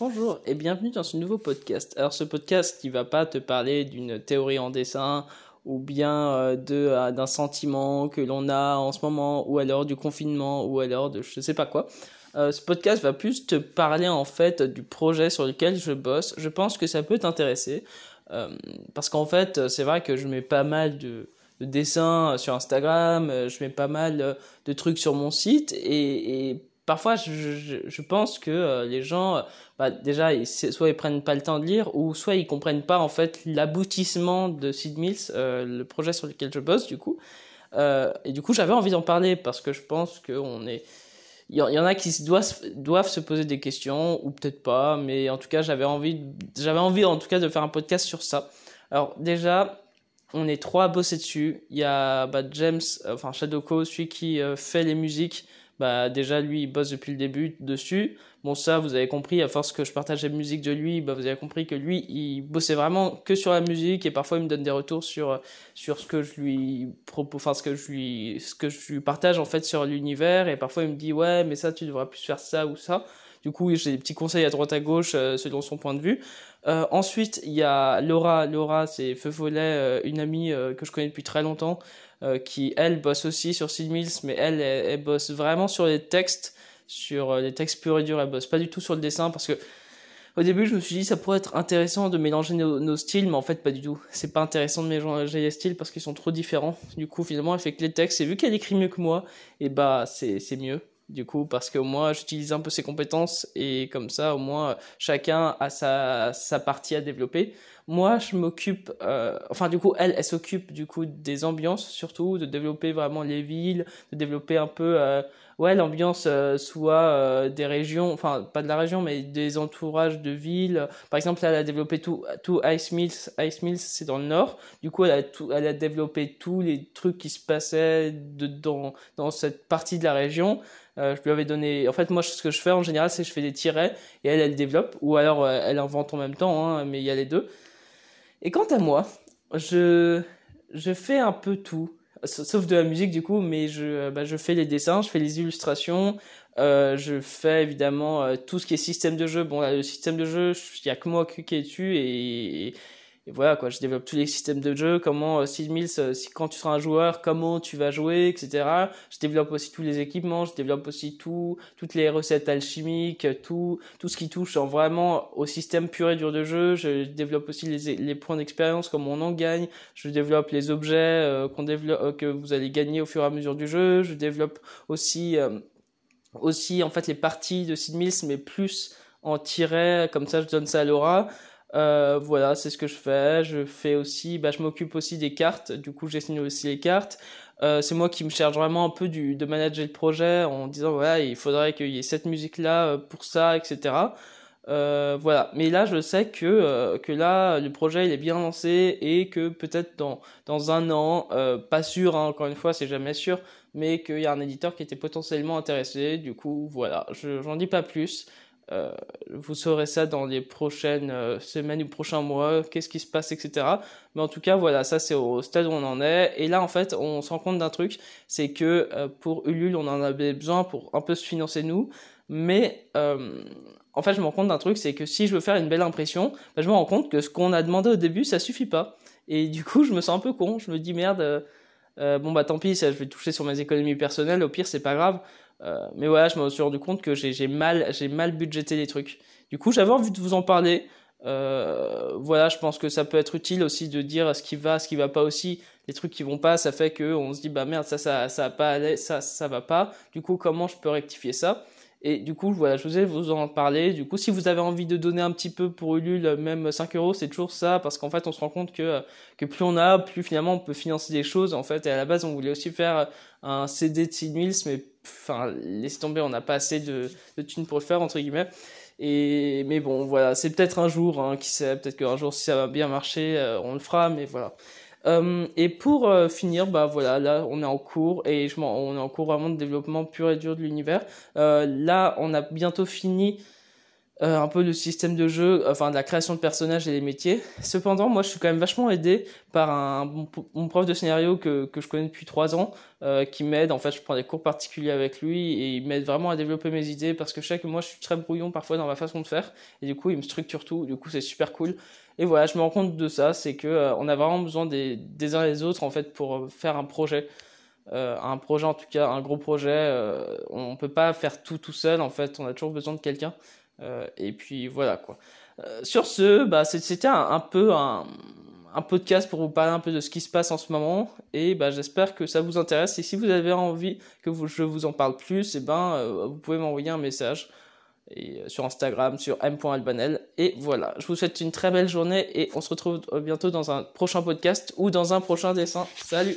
Bonjour et bienvenue dans ce nouveau podcast. Alors ce podcast qui va pas te parler d'une théorie en dessin ou bien euh, de euh, d'un sentiment que l'on a en ce moment ou alors du confinement ou alors de je sais pas quoi. Euh, ce podcast va plus te parler en fait du projet sur lequel je bosse. Je pense que ça peut t'intéresser parce qu'en fait c'est vrai que je mets pas mal de de dessins sur Instagram, je mets pas mal de trucs sur mon site et parfois je, pense que euh, les gens, euh, bah, déjà, soit ils prennent pas le temps de lire, ou soit ils comprennent pas en fait l'aboutissement de Sid Mills, euh, le projet sur lequel je bosse du coup. Et du coup, j'avais envie d'en parler parce que je pense qu'on est, il y, en a qui doivent, doivent se poser des questions ou peut-être pas, mais en tout cas, j'avais envie, j'avais envie en tout cas de faire un podcast sur ça. Alors déjà, on est trois à bosser dessus. Il y a bah, James, enfin Shadowco, celui qui fait les musiques bah déjà lui il bosse depuis le début dessus. Bon ça vous avez compris à force que je partage la musique de lui, bah vous avez compris que lui il bossait vraiment que sur la musique et parfois il me donne des retours sur sur ce que je lui propose enfin ce que je lui ce que je lui partage en fait sur l'univers et parfois il me dit ouais mais ça tu devrais plus faire ça ou ça. Du coup, j'ai des petits conseils à droite à gauche euh, selon son point de vue. Euh, ensuite, il y a Laura. Laura, c'est Feu Follet, euh, une amie que je connais depuis très longtemps, qui elle bosse aussi sur Sid Mills, mais elle, elle, bosse vraiment sur les textes, sur les textes purs et durs. Elle bosse pas du tout sur le dessin parce que au début, je me suis dit ça pourrait être intéressant de mélanger nos, nos styles, mais en fait pas du tout. C'est pas intéressant de mélanger les styles parce qu'ils sont trop différents. Du coup, finalement, elle fait que les textes. Et vu qu'elle écrit mieux que moi, et bah c'est c'est mieux du coup parce que moi j'utilise un peu ses compétences et comme ça au moins chacun a sa, sa partie à développer moi je m'occupe euh, enfin du coup elle elle s'occupe du coup des ambiances surtout de développer vraiment les villes de développer un peu euh, ouais l'ambiance euh, soit euh, des régions enfin pas de la région mais des entourages de villes par exemple elle a développé tout tout Ice Mills Ice Mills c'est dans le nord du coup elle a tout elle a développé tous les trucs qui se passaient de, dans cette partie de la région euh, je lui avais donné. En fait, moi, ce que je fais en général, c'est je fais des tirets et elle, elle développe, ou alors euh, elle invente en même temps, hein, mais il y a les deux. Et quant à moi, je je fais un peu tout, sauf de la musique du coup, mais je bah, je fais les dessins, je fais les illustrations, euh, je fais évidemment euh, tout ce qui est système de jeu. Bon, le système de jeu, il y a que moi qui est dessus et, et voilà quoi je développe tous les systèmes de jeu comment euh, Sid Mills euh, si, quand tu seras un joueur comment tu vas jouer etc je développe aussi tous les équipements je développe aussi tout toutes les recettes alchimiques tout tout ce qui touche en vraiment au système pur et dur de jeu. Je développe aussi les, les points d'expérience comment on en gagne. Je développe les objets euh, qu'on développe euh, que vous allez gagner au fur et à mesure du jeu. Je développe aussi euh, aussi en fait les parties de Sid Mills mais plus en tiret. Comme ça je donne ça à Laura euh, voilà, c'est ce que je fais. Je fais aussi, bah, je m'occupe aussi des cartes. Du coup, signé aussi les cartes. Euh, c'est moi qui me charge vraiment un peu de manager le projet en disant voilà, il faudrait qu'il y ait cette musique là euh, pour ça, etc. Voilà. Mais là, je sais que que là, le projet il est bien lancé et que peut-être dans dans un an, pas sûr, hein, encore une fois, c'est jamais sûr, mais qu'il y a un éditeur qui était potentiellement intéressé. Du coup, voilà. Je j'en dis pas plus. Euh, vous saurez ça dans les prochaines euh, semaines ou prochains mois, qu'est-ce qui se passe, etc. Mais en tout cas, voilà, ça c'est au stade où on en est. Et là, en fait, on se rend compte d'un truc, c'est que euh, pour Ulule, on en avait besoin pour un peu se financer nous. Mais en fait, je me rends compte d'un truc, c'est que si je veux faire une belle impression, bah, je me rends compte que ce qu'on a demandé au début, ça suffit pas. Et du coup, je me sens un peu con. Je me dis merde. Bon bah tant pis, ça, je vais toucher sur mes économies personnelles. Au pire, c'est pas grave. Euh, mais voilà, je me suis rendu compte que j'ai mal, j'ai mal budgété les trucs. Du coup, j'avais envie de vous en parler. Euh, voilà, je pense que ça peut être utile aussi de dire ce qui va, ce qui va pas aussi. Les trucs qui vont pas, ça fait que on se dit bah merde, ça, ça, ça va pas ça, ça va pas. Du coup, comment je peux rectifier ça? Et du coup, voilà, je vous ai vous en parler. Du coup, si vous avez envie de donner un petit peu pour Ulule, même 5 euros, c'est toujours ça, parce qu'en fait, on se rend compte que que plus on a, plus finalement on peut financer des choses. En fait, et à la base, on voulait aussi faire un CD de 6000, mais enfin, laisse tomber, on n'a pas assez de, de thunes pour le faire, entre guillemets. Et, mais bon, voilà, c'est peut-être un jour, hein, qui sait, peut-être qu'un jour, si ça va bien marcher, euh, on le fera, mais voilà. Euh, et pour euh, finir, bah voilà, là on est en cours et je on est en cours vraiment de développement pur et dur de l'univers. Euh, là, on a bientôt fini euh, un peu le système de jeu, enfin de la création de personnages et des métiers. Cependant, moi, je suis quand même vachement aidé par un mon, prof de scénario que, que je connais depuis trois ans, euh, qui m'aide. En fait, je prends des cours particuliers avec lui et il m'aide vraiment à développer mes idées parce que je sais que moi, je suis très brouillon parfois dans ma façon de faire et du coup, il me structure tout. Du coup, c'est super cool. Et voilà, je me rends compte de ça, c'est que euh, on a vraiment besoin des, des uns et des autres en fait pour faire un projet. Euh, un projet en tout cas, un gros projet, euh, on peut pas faire tout tout seul en fait, on a toujours besoin de quelqu'un. Euh, et puis voilà quoi. Euh, sur ce, bah, c'était un, peu un, un, podcast pour vous parler un peu de ce qui se passe en ce moment. Et bah, j'espère que ça vous intéresse. Et si vous avez envie que je vous en parle plus, et eh ben, euh, vous pouvez m'envoyer un message et sur Instagram sur m.albanel et voilà je vous souhaite une très belle journée et on se retrouve bientôt dans un prochain podcast ou dans un prochain dessin salut